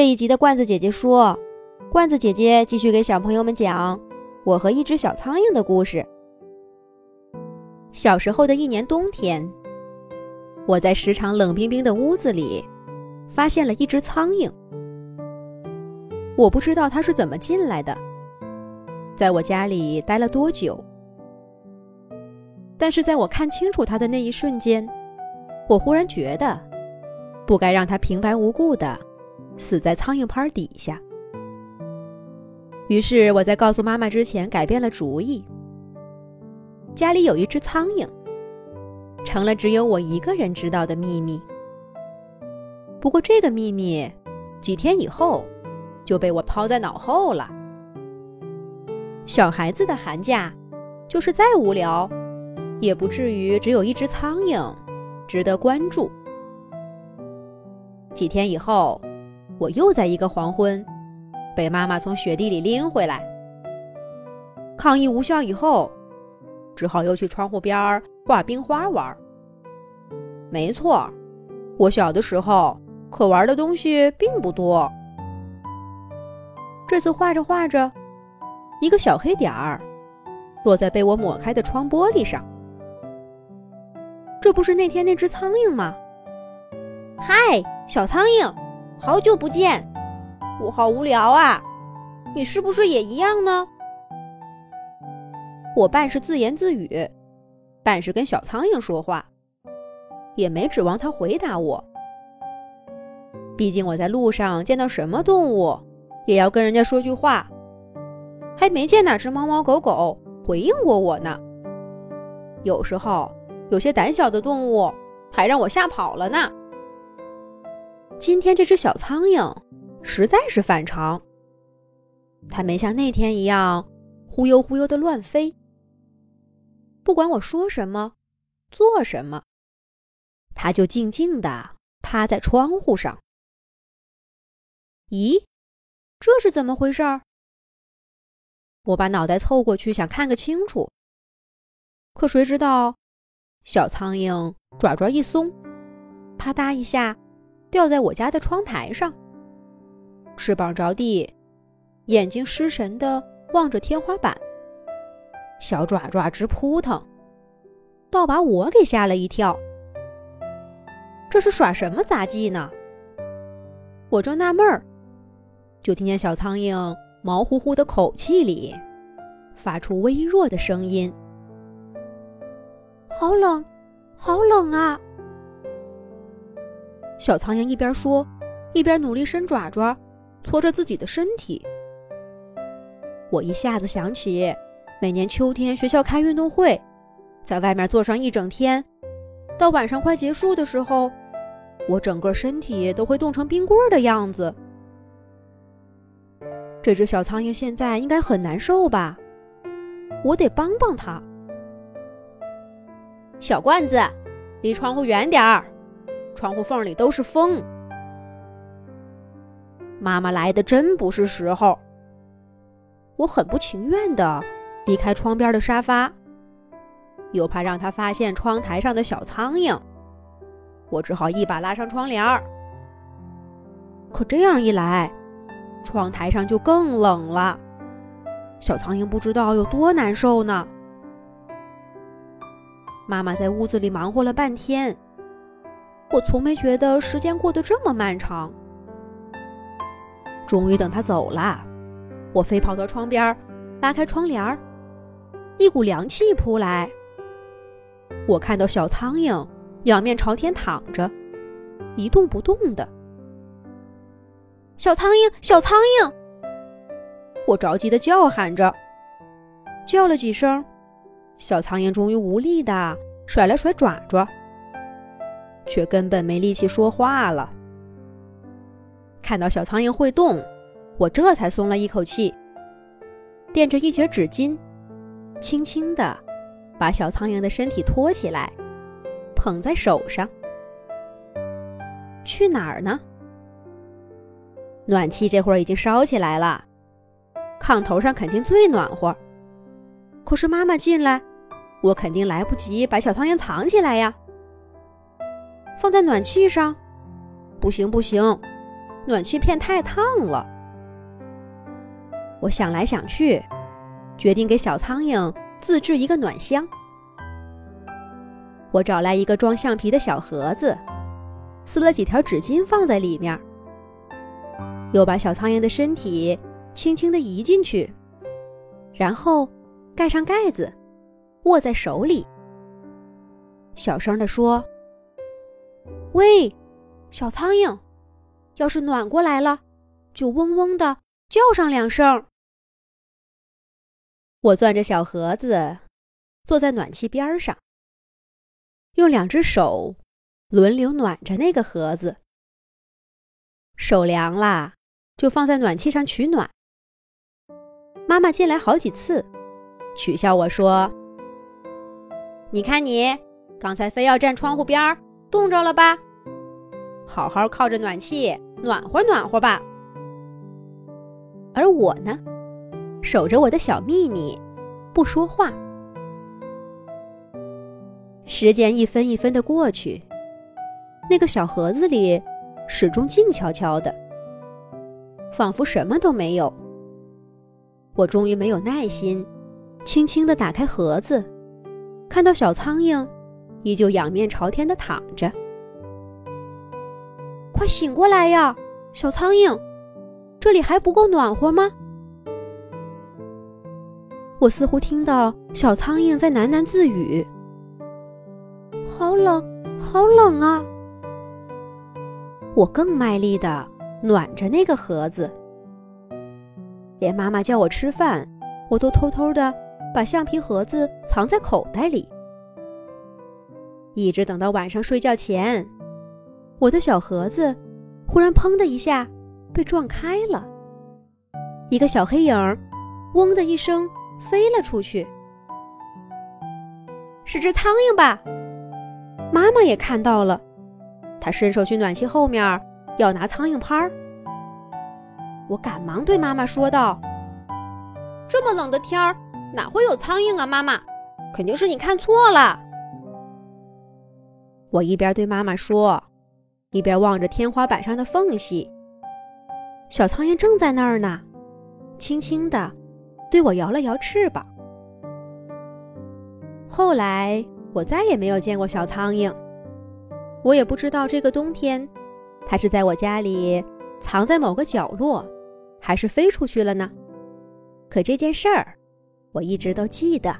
这一集的罐子姐姐说，罐子姐姐继续给小朋友们讲我和一只小苍蝇的故事。小时候的一年冬天，我在时常冷冰冰的屋子里发现了一只苍蝇。我不知道它是怎么进来的，在我家里待了多久。但是在我看清楚它的那一瞬间，我忽然觉得不该让它平白无故的。死在苍蝇拍底下。于是我在告诉妈妈之前改变了主意。家里有一只苍蝇，成了只有我一个人知道的秘密。不过这个秘密，几天以后就被我抛在脑后了。小孩子的寒假，就是再无聊，也不至于只有一只苍蝇值得关注。几天以后。我又在一个黄昏，被妈妈从雪地里拎回来。抗议无效以后，只好又去窗户边儿画冰花玩。没错，我小的时候可玩的东西并不多。这次画着画着，一个小黑点儿落在被我抹开的窗玻璃上。这不是那天那只苍蝇吗？嗨，小苍蝇！好久不见，我好无聊啊！你是不是也一样呢？我半是自言自语，半是跟小苍蝇说话，也没指望它回答我。毕竟我在路上见到什么动物，也要跟人家说句话，还没见哪只猫猫狗狗回应过我呢。有时候有些胆小的动物还让我吓跑了呢。今天这只小苍蝇实在是反常，它没像那天一样忽悠忽悠的乱飞。不管我说什么，做什么，它就静静的趴在窗户上。咦，这是怎么回事儿？我把脑袋凑过去想看个清楚，可谁知道，小苍蝇爪爪一松，啪嗒一下。掉在我家的窗台上，翅膀着地，眼睛失神的望着天花板，小爪爪直扑腾，倒把我给吓了一跳。这是耍什么杂技呢？我正纳闷儿，就听见小苍蝇毛乎乎的口气里发出微弱的声音：“好冷，好冷啊！”小苍蝇一边说，一边努力伸爪爪，搓着自己的身体。我一下子想起，每年秋天学校开运动会，在外面坐上一整天，到晚上快结束的时候，我整个身体都会冻成冰棍的样子。这只小苍蝇现在应该很难受吧？我得帮帮它。小罐子，离窗户远点儿。窗户缝里都是风。妈妈来的真不是时候。我很不情愿的离开窗边的沙发，又怕让她发现窗台上的小苍蝇，我只好一把拉上窗帘儿。可这样一来，窗台上就更冷了，小苍蝇不知道有多难受呢。妈妈在屋子里忙活了半天。我从没觉得时间过得这么漫长。终于等他走了，我飞跑到窗边，拉开窗帘儿，一股凉气扑来。我看到小苍蝇仰面朝天躺着，一动不动的。小苍蝇，小苍蝇！我着急的叫喊着，叫了几声，小苍蝇终于无力的甩了甩爪爪。却根本没力气说话了。看到小苍蝇会动，我这才松了一口气。垫着一截纸巾，轻轻地把小苍蝇的身体托起来，捧在手上。去哪儿呢？暖气这会儿已经烧起来了，炕头上肯定最暖和。可是妈妈进来，我肯定来不及把小苍蝇藏起来呀。放在暖气上，不行不行，暖气片太烫了。我想来想去，决定给小苍蝇自制一个暖箱。我找来一个装橡皮的小盒子，撕了几条纸巾放在里面，又把小苍蝇的身体轻轻地移进去，然后盖上盖子，握在手里，小声地说：“喂，小苍蝇，要是暖过来了，就嗡嗡的叫上两声。”我攥着小盒子，坐在暖气边上。用两只手轮流暖着那个盒子，手凉了就放在暖气上取暖。妈妈进来好几次，取笑我说：“你看你刚才非要站窗户边儿，冻着了吧？好好靠着暖气暖和暖和吧。”而我呢，守着我的小秘密，不说话。时间一分一分的过去，那个小盒子里始终静悄悄的，仿佛什么都没有。我终于没有耐心，轻轻的打开盒子，看到小苍蝇依旧仰面朝天的躺着。快醒过来呀，小苍蝇，这里还不够暖和吗？我似乎听到小苍蝇在喃喃自语。好冷，好冷啊！我更卖力的暖着那个盒子，连妈妈叫我吃饭，我都偷偷的把橡皮盒子藏在口袋里。一直等到晚上睡觉前，我的小盒子忽然砰的一下被撞开了，一个小黑影儿“嗡”的一声飞了出去，是只苍蝇吧？妈妈也看到了，她伸手去暖气后面要拿苍蝇拍儿。我赶忙对妈妈说道：“这么冷的天儿，哪会有苍蝇啊？妈妈，肯定是你看错了。”我一边对妈妈说，一边望着天花板上的缝隙。小苍蝇正在那儿呢，轻轻地对我摇了摇翅膀。后来。我再也没有见过小苍蝇，我也不知道这个冬天，它是在我家里藏在某个角落，还是飞出去了呢？可这件事儿，我一直都记得。